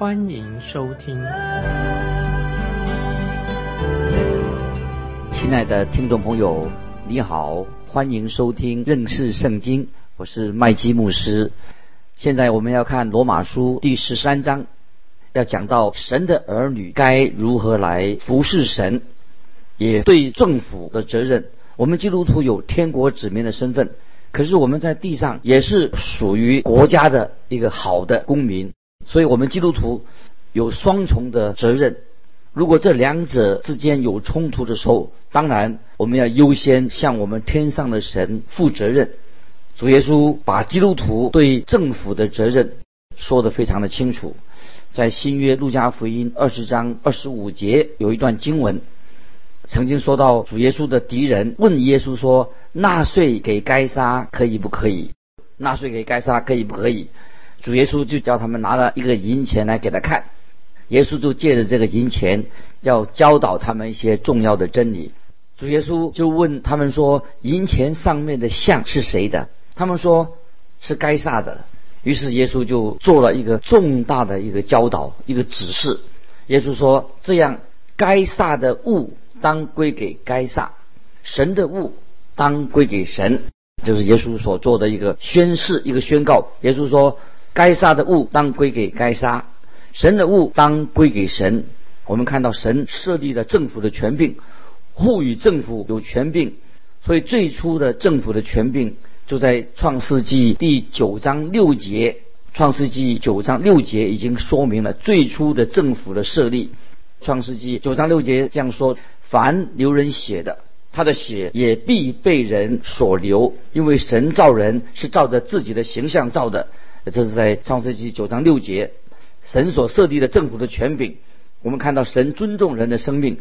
欢迎收听。亲爱的听众朋友，你好，欢迎收听认识圣经，我是麦基牧师。现在我们要看罗马书第十三章，要讲到神的儿女该如何来服侍神，也对政府的责任。我们基督徒有天国子民的身份，可是我们在地上也是属于国家的一个好的公民，所以我们基督徒有双重的责任。如果这两者之间有冲突的时候，当然我们要优先向我们天上的神负责任。主耶稣把基督徒对政府的责任说得非常的清楚，在新约路加福音二十章二十五节有一段经文，曾经说到主耶稣的敌人问耶稣说：“纳税给该杀可以不可以？纳税给该杀可以不可以？”主耶稣就叫他们拿了一个银钱来给他看，耶稣就借着这个银钱要教导他们一些重要的真理。主耶稣就问他们说：“银钱上面的像是谁的？”他们说是该撒的，于是耶稣就做了一个重大的一个教导，一个指示。耶稣说：“这样，该撒的物当归给该撒，神的物当归给神。”就是耶稣所做的一个宣誓，一个宣告。耶稣说：“该杀的物当归给该杀，神的物当归给神。”我们看到神设立了政府的权柄，赋予政府有权柄，所以最初的政府的权柄。就在创世纪第九章六节，创世纪九章六节已经说明了最初的政府的设立。创世纪九章六节这样说：凡流人血的，他的血也必被人所流，因为神造人是照着自己的形象造的。这是在创世纪九章六节，神所设立的政府的权柄。我们看到神尊重人的生命，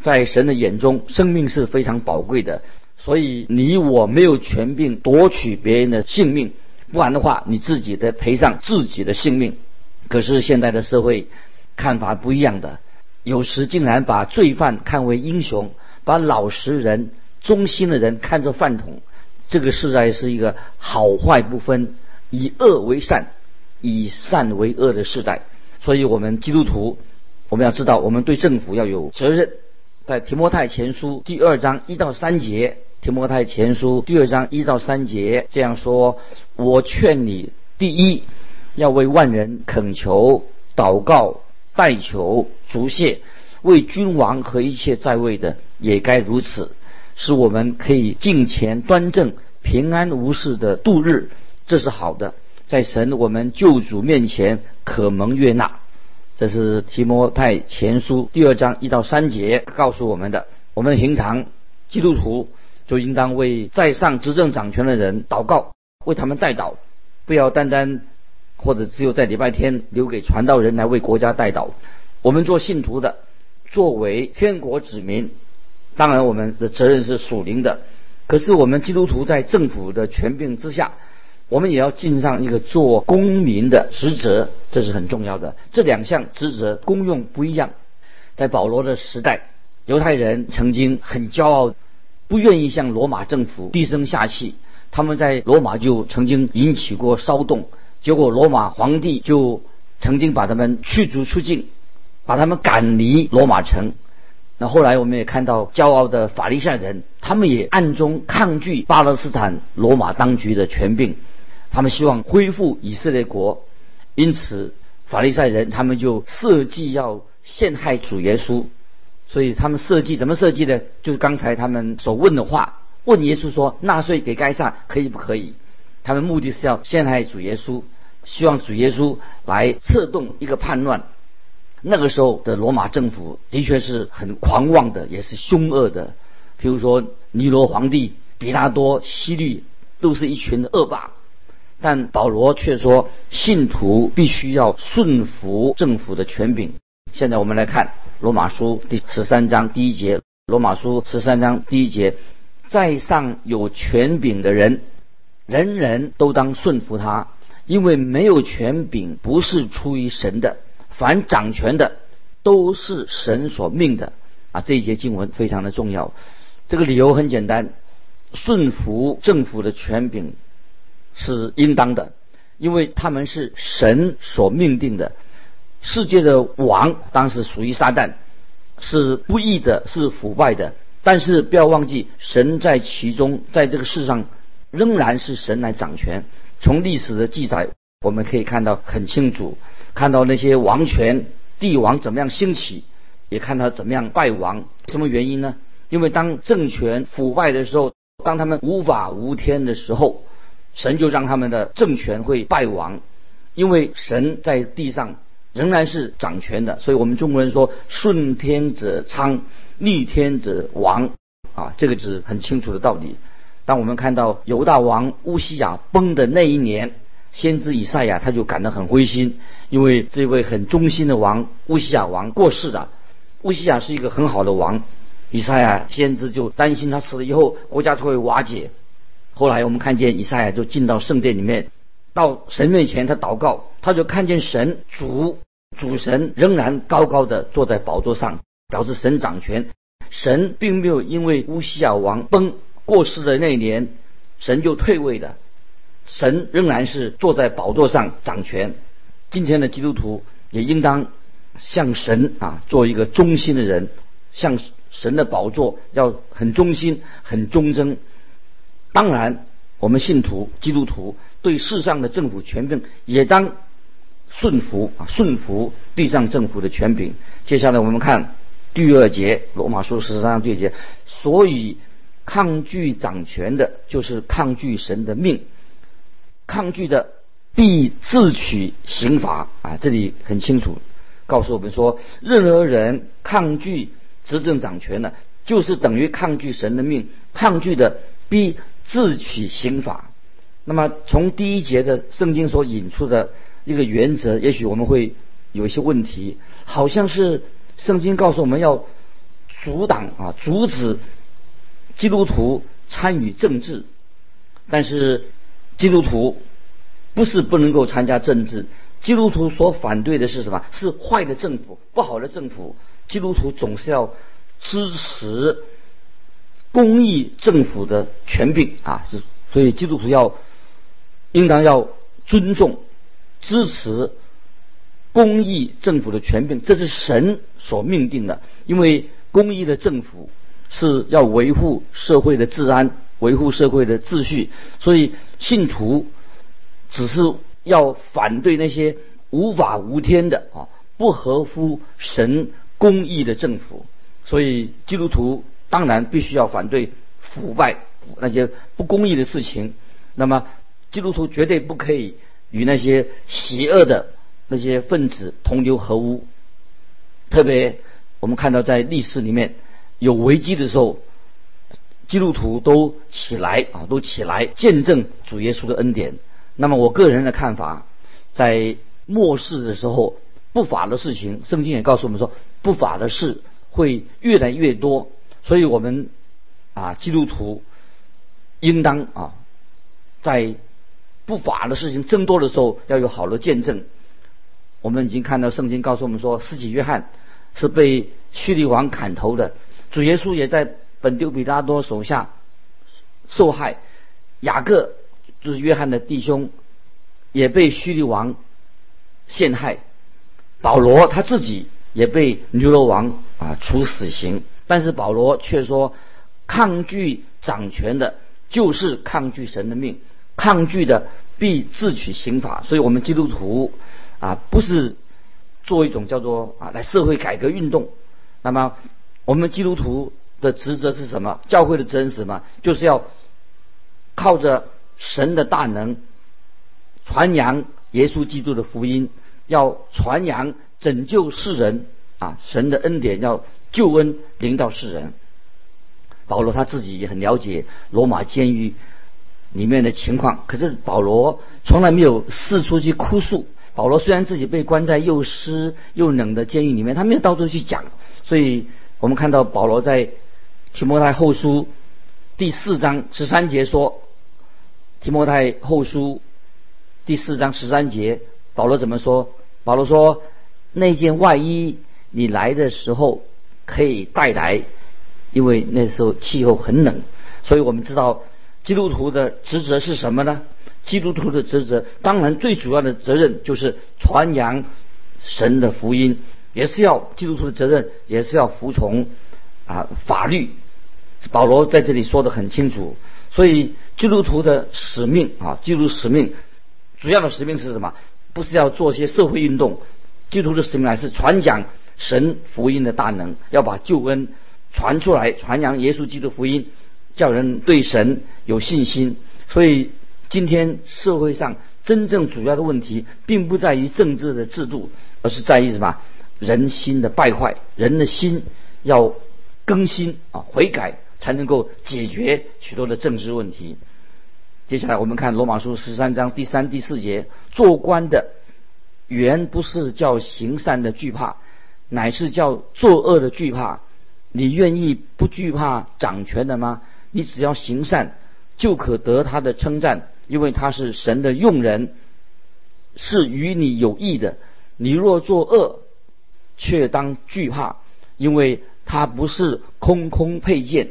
在神的眼中，生命是非常宝贵的。所以你我没有权柄夺取别人的性命，不然的话，你自己得赔上自己的性命。可是现在的社会看法不一样的，有时竟然把罪犯看为英雄，把老实人、忠心的人看作饭桶。这个实在是一个好坏不分、以恶为善、以善为恶的时代。所以，我们基督徒，我们要知道，我们对政府要有责任。在提摩太前书第二章一到三节。提摩太前书第二章一到三节这样说：我劝你，第一要为万人恳求、祷告、代求、足谢；为君王和一切在位的也该如此，使我们可以敬虔端正、平安无事的度日。这是好的，在神我们救主面前可蒙悦纳。这是提摩太前书第二章一到三节告诉我们的。我们平常基督徒。就应当为在上执政掌权的人祷告，为他们代祷，不要单单或者只有在礼拜天留给传道人来为国家代祷。我们做信徒的，作为天国子民，当然我们的责任是属灵的。可是我们基督徒在政府的权柄之下，我们也要尽上一个做公民的职责，这是很重要的。这两项职责功用不一样。在保罗的时代，犹太人曾经很骄傲。不愿意向罗马政府低声下气，他们在罗马就曾经引起过骚动，结果罗马皇帝就曾经把他们驱逐出境，把他们赶离罗马城。那后来我们也看到骄傲的法利赛人，他们也暗中抗拒巴勒斯坦罗马当局的权柄，他们希望恢复以色列国，因此法利赛人他们就设计要陷害主耶稣。所以他们设计怎么设计的？就是刚才他们所问的话，问耶稣说：“纳税给该撒可以不可以？”他们目的是要陷害主耶稣，希望主耶稣来策动一个叛乱。那个时候的罗马政府的确是很狂妄的，也是凶恶的。比如说尼罗皇帝、比拉多、希律，都是一群恶霸。但保罗却说，信徒必须要顺服政府的权柄。现在我们来看罗马书第十三章第一节，罗马书十三章第一节，在上有权柄的人，人人都当顺服他，因为没有权柄不是出于神的，凡掌权的都是神所命的。啊，这一节经文非常的重要。这个理由很简单，顺服政府的权柄是应当的，因为他们是神所命定的。世界的王当时属于撒旦，是不义的，是腐败的。但是不要忘记，神在其中，在这个世上仍然是神来掌权。从历史的记载，我们可以看到很清楚，看到那些王权帝王怎么样兴起。也看他怎么样败亡，什么原因呢？因为当政权腐败的时候，当他们无法无天的时候，神就让他们的政权会败亡。因为神在地上仍然是掌权的，所以我们中国人说“顺天者昌，逆天者亡”，啊，这个是很清楚的道理。当我们看到犹大王乌西亚崩的那一年，先知以赛亚他就感到很灰心，因为这位很忠心的王乌西亚王过世了。乌西亚是一个很好的王，以赛亚先知就担心他死了以后国家就会瓦解。后来我们看见以赛亚就进到圣殿里面，到神面前他祷告，他就看见神主主神仍然高高的坐在宝座上，表示神掌权。神并没有因为乌西亚王崩过世的那一年，神就退位的，神仍然是坐在宝座上掌权。今天的基督徒也应当。向神啊，做一个忠心的人，向神的宝座要很忠心、很忠贞。当然，我们信徒、基督徒对世上的政府权柄也当顺服啊，顺服地上政府的权柄。接下来我们看第二节，罗马书十三章第二节，所以抗拒掌权的，就是抗拒神的命，抗拒的必自取刑罚啊！这里很清楚。告诉我们说，任何人抗拒执政掌权的，就是等于抗拒神的命，抗拒的必自取刑罚。那么从第一节的圣经所引出的一个原则，也许我们会有一些问题，好像是圣经告诉我们要阻挡啊，阻止基督徒参与政治，但是基督徒不是不能够参加政治。基督徒所反对的是什么？是坏的政府，不好的政府。基督徒总是要支持公益政府的权柄啊，是所以基督徒要应当要尊重、支持公益政府的权柄，这是神所命定的。因为公益的政府是要维护社会的治安、维护社会的秩序，所以信徒只是。要反对那些无法无天的啊，不合乎神公义的政府，所以基督徒当然必须要反对腐败那些不公义的事情。那么基督徒绝对不可以与那些邪恶的那些分子同流合污。特别我们看到在历史里面有危机的时候，基督徒都起来啊，都起来见证主耶稣的恩典。那么我个人的看法，在末世的时候，不法的事情，圣经也告诉我们说，不法的事会越来越多，所以我们啊，基督徒应当啊，在不法的事情增多的时候，要有好的见证。我们已经看到圣经告诉我们说，司祭约翰是被叙利王砍头的，主耶稣也在本丢比拉多手下受害，雅各。就是约翰的弟兄也被叙利王陷害，保罗他自己也被牛罗王啊处死刑，但是保罗却说，抗拒掌权的，就是抗拒神的命，抗拒的必自取刑罚。所以，我们基督徒啊，不是做一种叫做啊来社会改革运动。那么，我们基督徒的职责是什么？教会的责任是什么？就是要靠着。神的大能，传扬耶稣基督的福音，要传扬拯救世人啊！神的恩典要救恩临到世人。保罗他自己也很了解罗马监狱里面的情况，可是保罗从来没有四处去哭诉，保罗虽然自己被关在又湿又冷的监狱里面，他没有到处去讲。所以我们看到保罗在提摩太后书第四章十三节说：“提摩太后书第四章十三节，保罗怎么说？保罗说：那件外衣你来的时候可以带来，因为那时候气候很冷。所以我们知道基督徒的职责是什么呢？基督徒的职责，当然最主要的责任就是传扬神的福音。”也是要基督徒的责任，也是要服从啊法律。保罗在这里说的很清楚，所以基督徒的使命啊，基督使命主要的使命是什么？不是要做些社会运动，基督徒的使命还是传讲神福音的大能，要把救恩传出来，传扬耶稣基督福音，叫人对神有信心。所以今天社会上真正主要的问题，并不在于政治的制度，而是在于什么？人心的败坏，人的心要更新啊，悔改才能够解决许多的政治问题。接下来我们看罗马书十三章第三、第四节：做官的原不是叫行善的惧怕，乃是叫作恶的惧怕。你愿意不惧怕掌权的吗？你只要行善，就可得他的称赞，因为他是神的用人，是与你有益的。你若作恶，却当惧怕，因为他不是空空佩剑，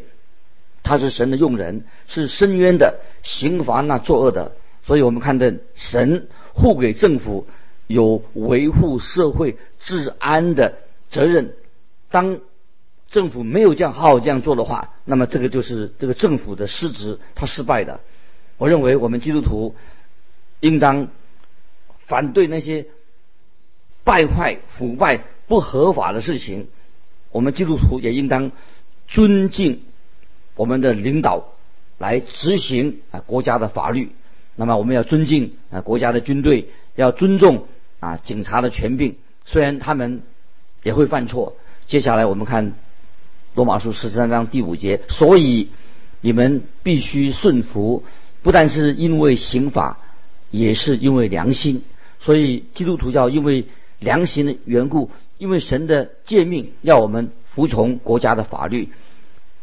他是神的用人，是深渊的刑罚那作恶的。所以我们看到神护给政府有维护社会治安的责任。当政府没有这样好好这样做的话，那么这个就是这个政府的失职，他失败的。我认为我们基督徒应当反对那些败坏腐败。不合法的事情，我们基督徒也应当尊敬我们的领导来执行啊国家的法律。那么我们要尊敬啊国家的军队，要尊重啊警察的权柄，虽然他们也会犯错。接下来我们看罗马书十三章第五节，所以你们必须顺服，不但是因为刑法，也是因为良心。所以基督徒要因为良心的缘故。因为神的诫命要我们服从国家的法律，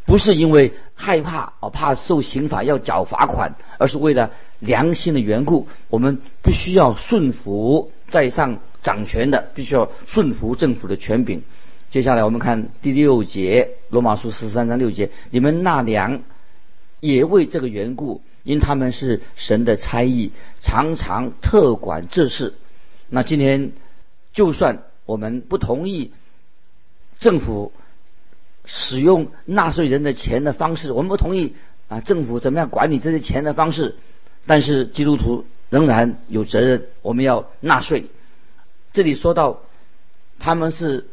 不是因为害怕啊怕受刑法要缴罚款，而是为了良心的缘故，我们必须要顺服在上掌权的，必须要顺服政府的权柄。接下来我们看第六节，罗马书十三章六节，你们纳粮也为这个缘故，因他们是神的差役，常常特管这事。那今天就算。我们不同意政府使用纳税人的钱的方式，我们不同意啊政府怎么样管理这些钱的方式。但是基督徒仍然有责任，我们要纳税。这里说到他们是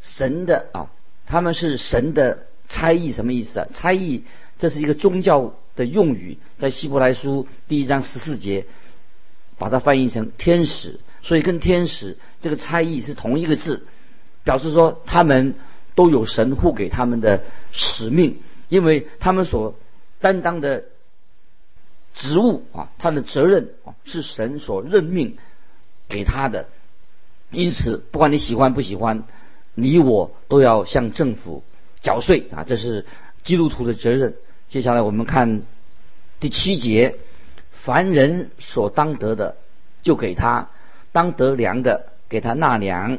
神的啊，他们是神的差役，什么意思啊？差役这是一个宗教的用语，在希伯来书第一章十四节把它翻译成天使。所以跟天使这个差异是同一个字，表示说他们都有神护给他们的使命，因为他们所担当的职务啊，他的责任啊是神所任命给他的，因此不管你喜欢不喜欢，你我都要向政府缴税啊，这是基督徒的责任。接下来我们看第七节，凡人所当得的，就给他。当得粮的给他纳粮，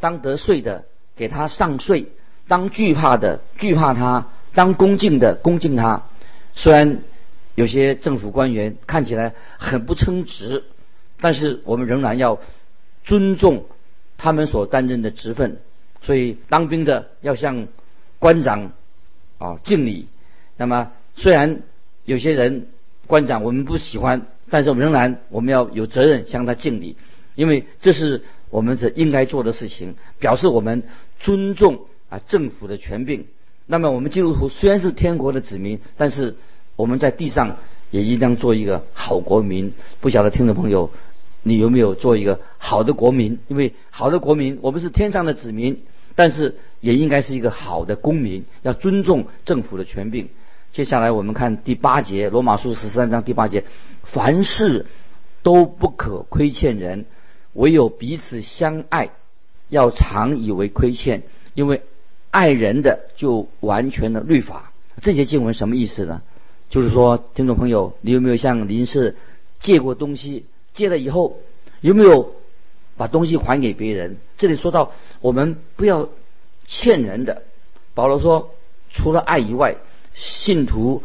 当得税的给他上税，当惧怕的惧怕他，当恭敬的恭敬他。虽然有些政府官员看起来很不称职，但是我们仍然要尊重他们所担任的职分。所以当兵的要向官长啊敬礼。那么虽然有些人官长我们不喜欢，但是我们仍然我们要有责任向他敬礼。因为这是我们是应该做的事情，表示我们尊重啊政府的权柄。那么我们基督徒虽然是天国的子民，但是我们在地上也应当做一个好国民。不晓得听众朋友，你有没有做一个好的国民？因为好的国民，我们是天上的子民，但是也应该是一个好的公民，要尊重政府的权柄。接下来我们看第八节，罗马书十三章第八节，凡事都不可亏欠人。唯有彼此相爱，要常以为亏欠，因为爱人的就完全的律法。这节经文什么意思呢？就是说，听众朋友，你有没有向邻舍借过东西？借了以后，有没有把东西还给别人？这里说到，我们不要欠人的。保罗说，除了爱以外，信徒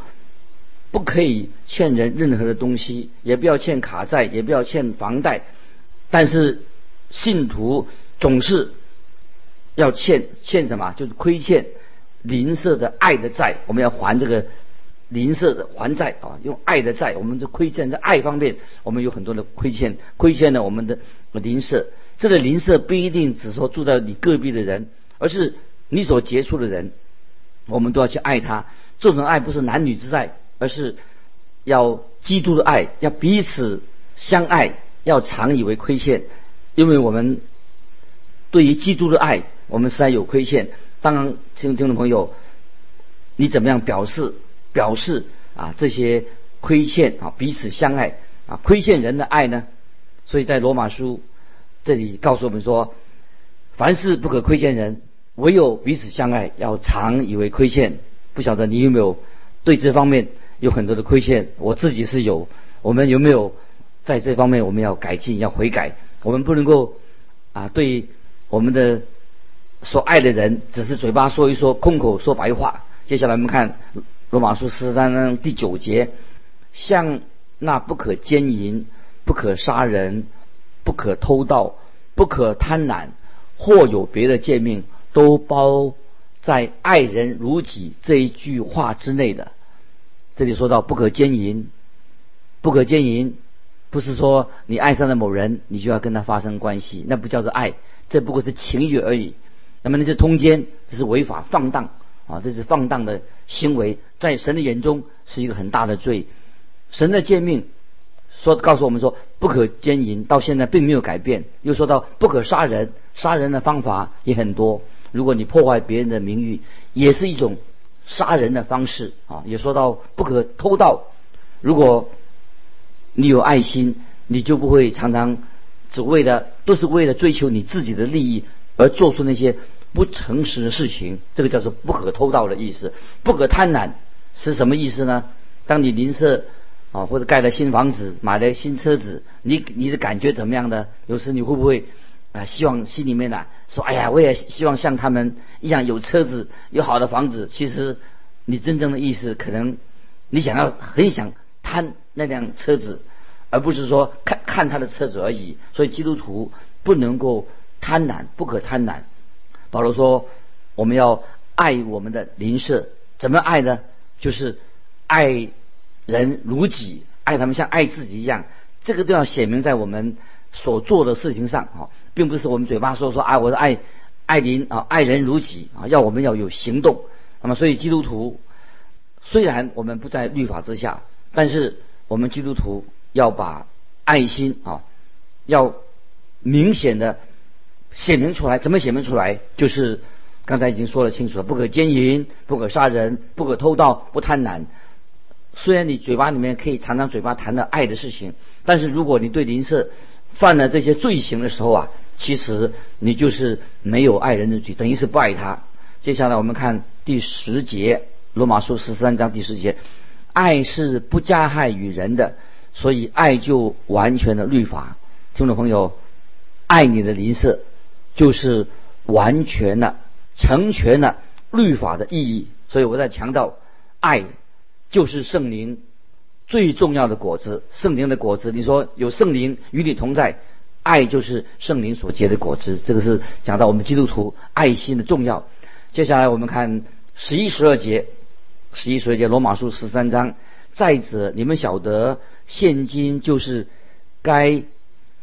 不可以欠人任何的东西，也不要欠卡债，也不要欠房贷。但是，信徒总是要欠欠什么？就是亏欠邻舍的爱的债，我们要还这个。邻舍的还债啊，用爱的债，我们这亏欠在爱方面，我们有很多的亏欠，亏欠了我们的邻舍。这个邻舍不一定只说住在你隔壁的人，而是你所接触的人，我们都要去爱他。这种爱不是男女之爱，而是要基督的爱，要彼此相爱，要常以为亏欠，因为我们对于基督的爱，我们实在有亏欠。当然，听听众朋友，你怎么样表示？表示啊，这些亏欠啊，彼此相爱啊，亏欠人的爱呢？所以在罗马书这里告诉我们说，凡事不可亏欠人，唯有彼此相爱，要常以为亏欠。不晓得你有没有对这方面有很多的亏欠？我自己是有。我们有没有在这方面我们要改进，要悔改？我们不能够啊，对我们的所爱的人，只是嘴巴说一说，空口说白话。接下来我们看。罗马书十三章第九节，像那不可奸淫、不可杀人、不可偷盗、不可贪婪，或有别的诫命，都包在爱人如己这一句话之内的。这里说到不可奸淫，不可奸淫，不是说你爱上了某人，你就要跟他发生关系，那不叫做爱，这不过是情欲而已。那么那是通奸，这是违法放荡。啊，这是放荡的行为，在神的眼中是一个很大的罪。神的诫命说告诉我们说不可奸淫，到现在并没有改变。又说到不可杀人，杀人的方法也很多。如果你破坏别人的名誉，也是一种杀人的方式啊。也说到不可偷盗，如果你有爱心，你就不会常常只为了都是为了追求你自己的利益而做出那些。不诚实的事情，这个叫做不可偷盗的意思。不可贪婪是什么意思呢？当你邻舍啊，或者盖了新房子、买了新车子，你你的感觉怎么样呢？有时你会不会啊，希望心里面呢说，哎呀，我也希望像他们一样有车子、有好的房子。其实你真正的意思，可能你想要很想贪那辆车子，而不是说看看他的车子而已。所以基督徒不能够贪婪，不可贪婪。保罗说：“我们要爱我们的邻舍，怎么爱呢？就是爱人如己，爱他们像爱自己一样。这个都要写明在我们所做的事情上啊，并不是我们嘴巴说说啊，我是爱爱邻啊，爱人如己啊，要我们要有行动。那么，所以基督徒虽然我们不在律法之下，但是我们基督徒要把爱心啊，要明显的。”写明出来，怎么写明出来？就是刚才已经说了清楚了：不可奸淫，不可杀人，不可偷盗，不贪婪。虽然你嘴巴里面可以常常嘴巴谈的爱的事情，但是如果你对邻舍犯了这些罪行的时候啊，其实你就是没有爱人的罪，等于是不爱他。接下来我们看第十节，《罗马书》十三章第十节：爱是不加害于人的，所以爱就完全的律法。听众朋友，爱你的邻舍。就是完全的成全了律法的意义，所以我在强调，爱就是圣灵最重要的果子。圣灵的果子，你说有圣灵与你同在，爱就是圣灵所结的果子。这个是讲到我们基督徒爱心的重要。接下来我们看十一、十二节，十一、十二节罗马书十三章。再者，你们晓得，现今就是该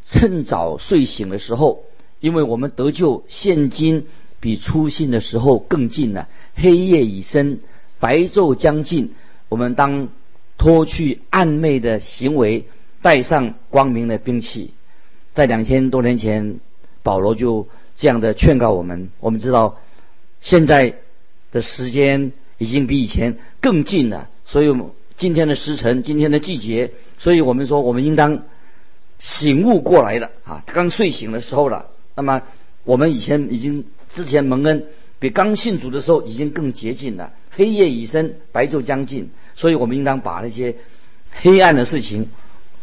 趁早睡醒的时候。因为我们得救，现今比初信的时候更近了。黑夜已深，白昼将近，我们当脱去暗昧的行为，带上光明的兵器。在两千多年前，保罗就这样的劝告我们。我们知道，现在的时间已经比以前更近了，所以我们今天的时辰，今天的季节，所以我们说，我们应当醒悟过来了啊，刚睡醒的时候了。那么我们以前已经之前蒙恩，比刚信主的时候已经更接近了。黑夜已深，白昼将近，所以我们应当把那些黑暗的事情、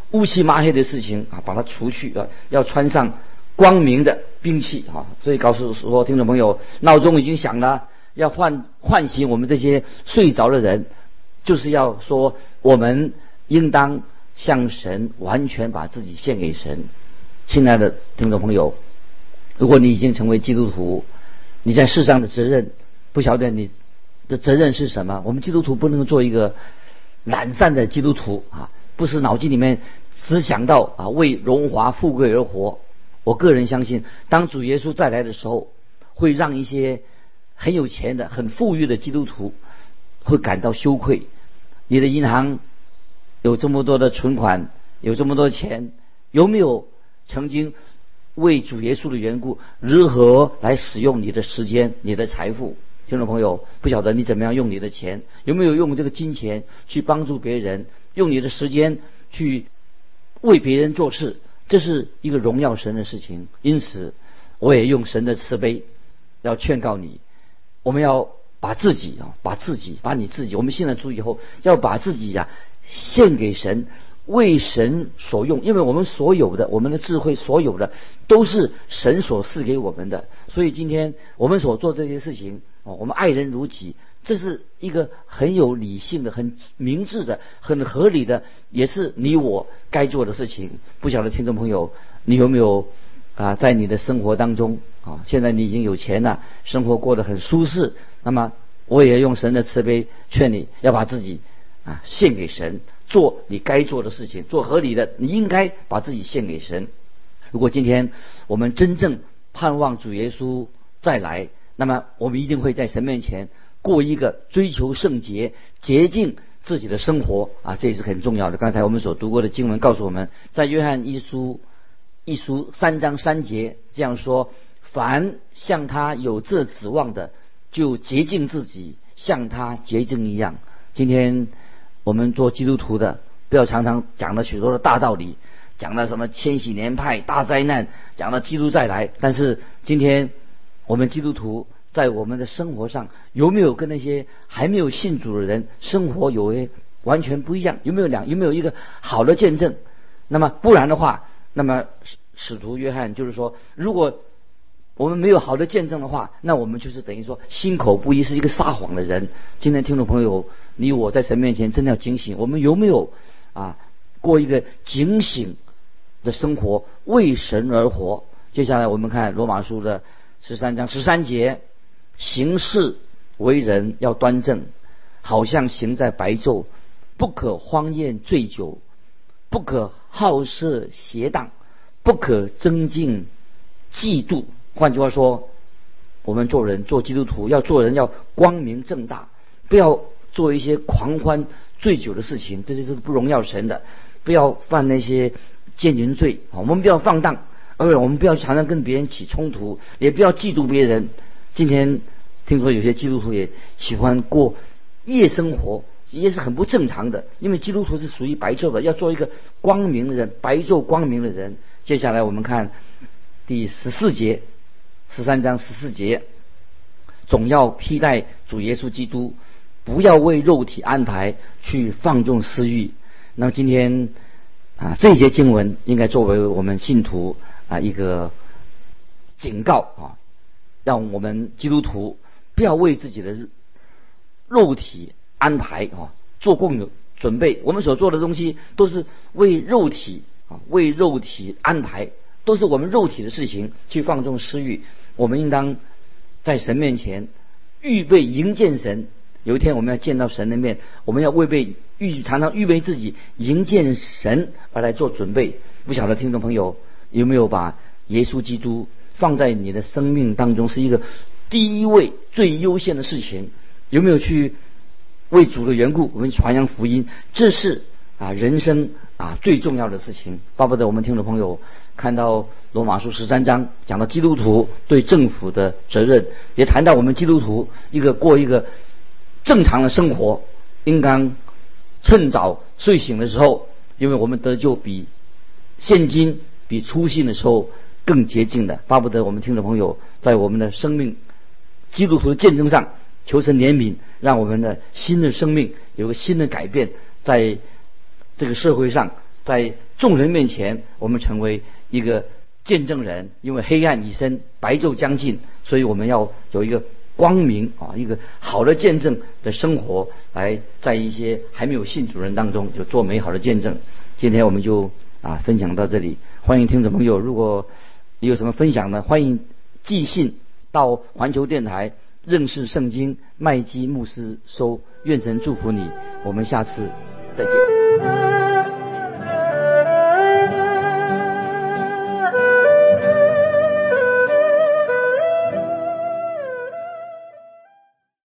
乌漆抹黑的事情啊，把它除去啊，要穿上光明的兵器啊。所以告诉说，听众朋友，闹钟已经响了，要唤唤醒我们这些睡着的人，就是要说我们应当。向神完全把自己献给神，亲爱的听众朋友，如果你已经成为基督徒，你在世上的责任，不晓得你的责任是什么？我们基督徒不能做一个懒散的基督徒啊，不是脑筋里面只想到啊为荣华富贵而活。我个人相信，当主耶稣再来的时候，会让一些很有钱的、很富裕的基督徒会感到羞愧。你的银行。有这么多的存款，有这么多钱，有没有曾经为主耶稣的缘故，如何来使用你的时间、你的财富？听众朋友，不晓得你怎么样用你的钱，有没有用这个金钱去帮助别人，用你的时间去为别人做事？这是一个荣耀神的事情。因此，我也用神的慈悲要劝告你，我们要把自己啊，把自己，把你自己，我们信了主以后，要把自己呀。献给神，为神所用，因为我们所有的，我们的智慧，所有的都是神所赐给我们的。所以今天我们所做这些事情，哦，我们爱人如己，这是一个很有理性的、很明智的、很合理的，也是你我该做的事情。不晓得听众朋友，你有没有啊，在你的生活当中啊，现在你已经有钱了，生活过得很舒适，那么我也用神的慈悲劝你要把自己。啊，献给神，做你该做的事情，做合理的，你应该把自己献给神。如果今天我们真正盼望主耶稣再来，那么我们一定会在神面前过一个追求圣洁、洁净自己的生活啊，这也是很重要的。刚才我们所读过的经文告诉我们，在约翰一书一书三章三节这样说：凡向他有这指望的，就洁净自己，像他洁净一样。今天。我们做基督徒的，不要常常讲了许多的大道理，讲了什么千禧年派大灾难，讲了基督再来。但是今天我们基督徒在我们的生活上有没有跟那些还没有信主的人生活有诶完全不一样？有没有两有没有一个好的见证？那么不然的话，那么使使徒约翰就是说，如果我们没有好的见证的话，那我们就是等于说心口不一，是一个撒谎的人。今天听众朋友。你我在神面前真的要警醒，我们有没有啊过一个警醒的生活，为神而活？接下来我们看罗马书的十三章十三节，行事为人要端正，好像行在白昼，不可荒宴醉酒，不可好色邪荡，不可增进嫉妒。换句话说，我们做人做基督徒要做人要光明正大，不要。做一些狂欢醉酒的事情，这些都是不荣耀神的。不要犯那些奸淫罪我们不要放荡，而且我们不要常常跟别人起冲突，也不要嫉妒别人。今天听说有些基督徒也喜欢过夜生活，也是很不正常的。因为基督徒是属于白昼的，要做一个光明的人，白昼光明的人。接下来我们看第十四节，十三章十四节，总要披戴主耶稣基督。不要为肉体安排去放纵私欲。那么今天啊，这些经文应该作为我们信徒啊一个警告啊，让我们基督徒不要为自己的肉体安排啊做供准备。我们所做的东西都是为肉体啊，为肉体安排，都是我们肉体的事情去放纵私欲。我们应当在神面前预备迎见神。有一天我们要见到神的面，我们要为备预常常预备自己迎见神而来做准备。不晓得听众朋友有没有把耶稣基督放在你的生命当中是一个第一位最优先的事情？有没有去为主的缘故我们传扬福音？这是啊人生啊最重要的事情。巴不得我们听众朋友看到罗马书十三章讲到基督徒对政府的责任，也谈到我们基督徒一个过一个。正常的生活，应当趁早睡醒的时候，因为我们得救比现今比初信的时候更洁净的。巴不得我们听众朋友在我们的生命基督徒的见证上求神怜悯，让我们的新的生命有个新的改变，在这个社会上，在众人面前，我们成为一个见证人。因为黑暗已深，白昼将近，所以我们要有一个。光明啊，一个好的见证的生活，来在一些还没有信主人当中就做美好的见证。今天我们就啊分享到这里，欢迎听众朋友，如果你有什么分享呢，欢迎寄信到环球电台认识圣经麦基牧师收。愿神祝福你，我们下次再见。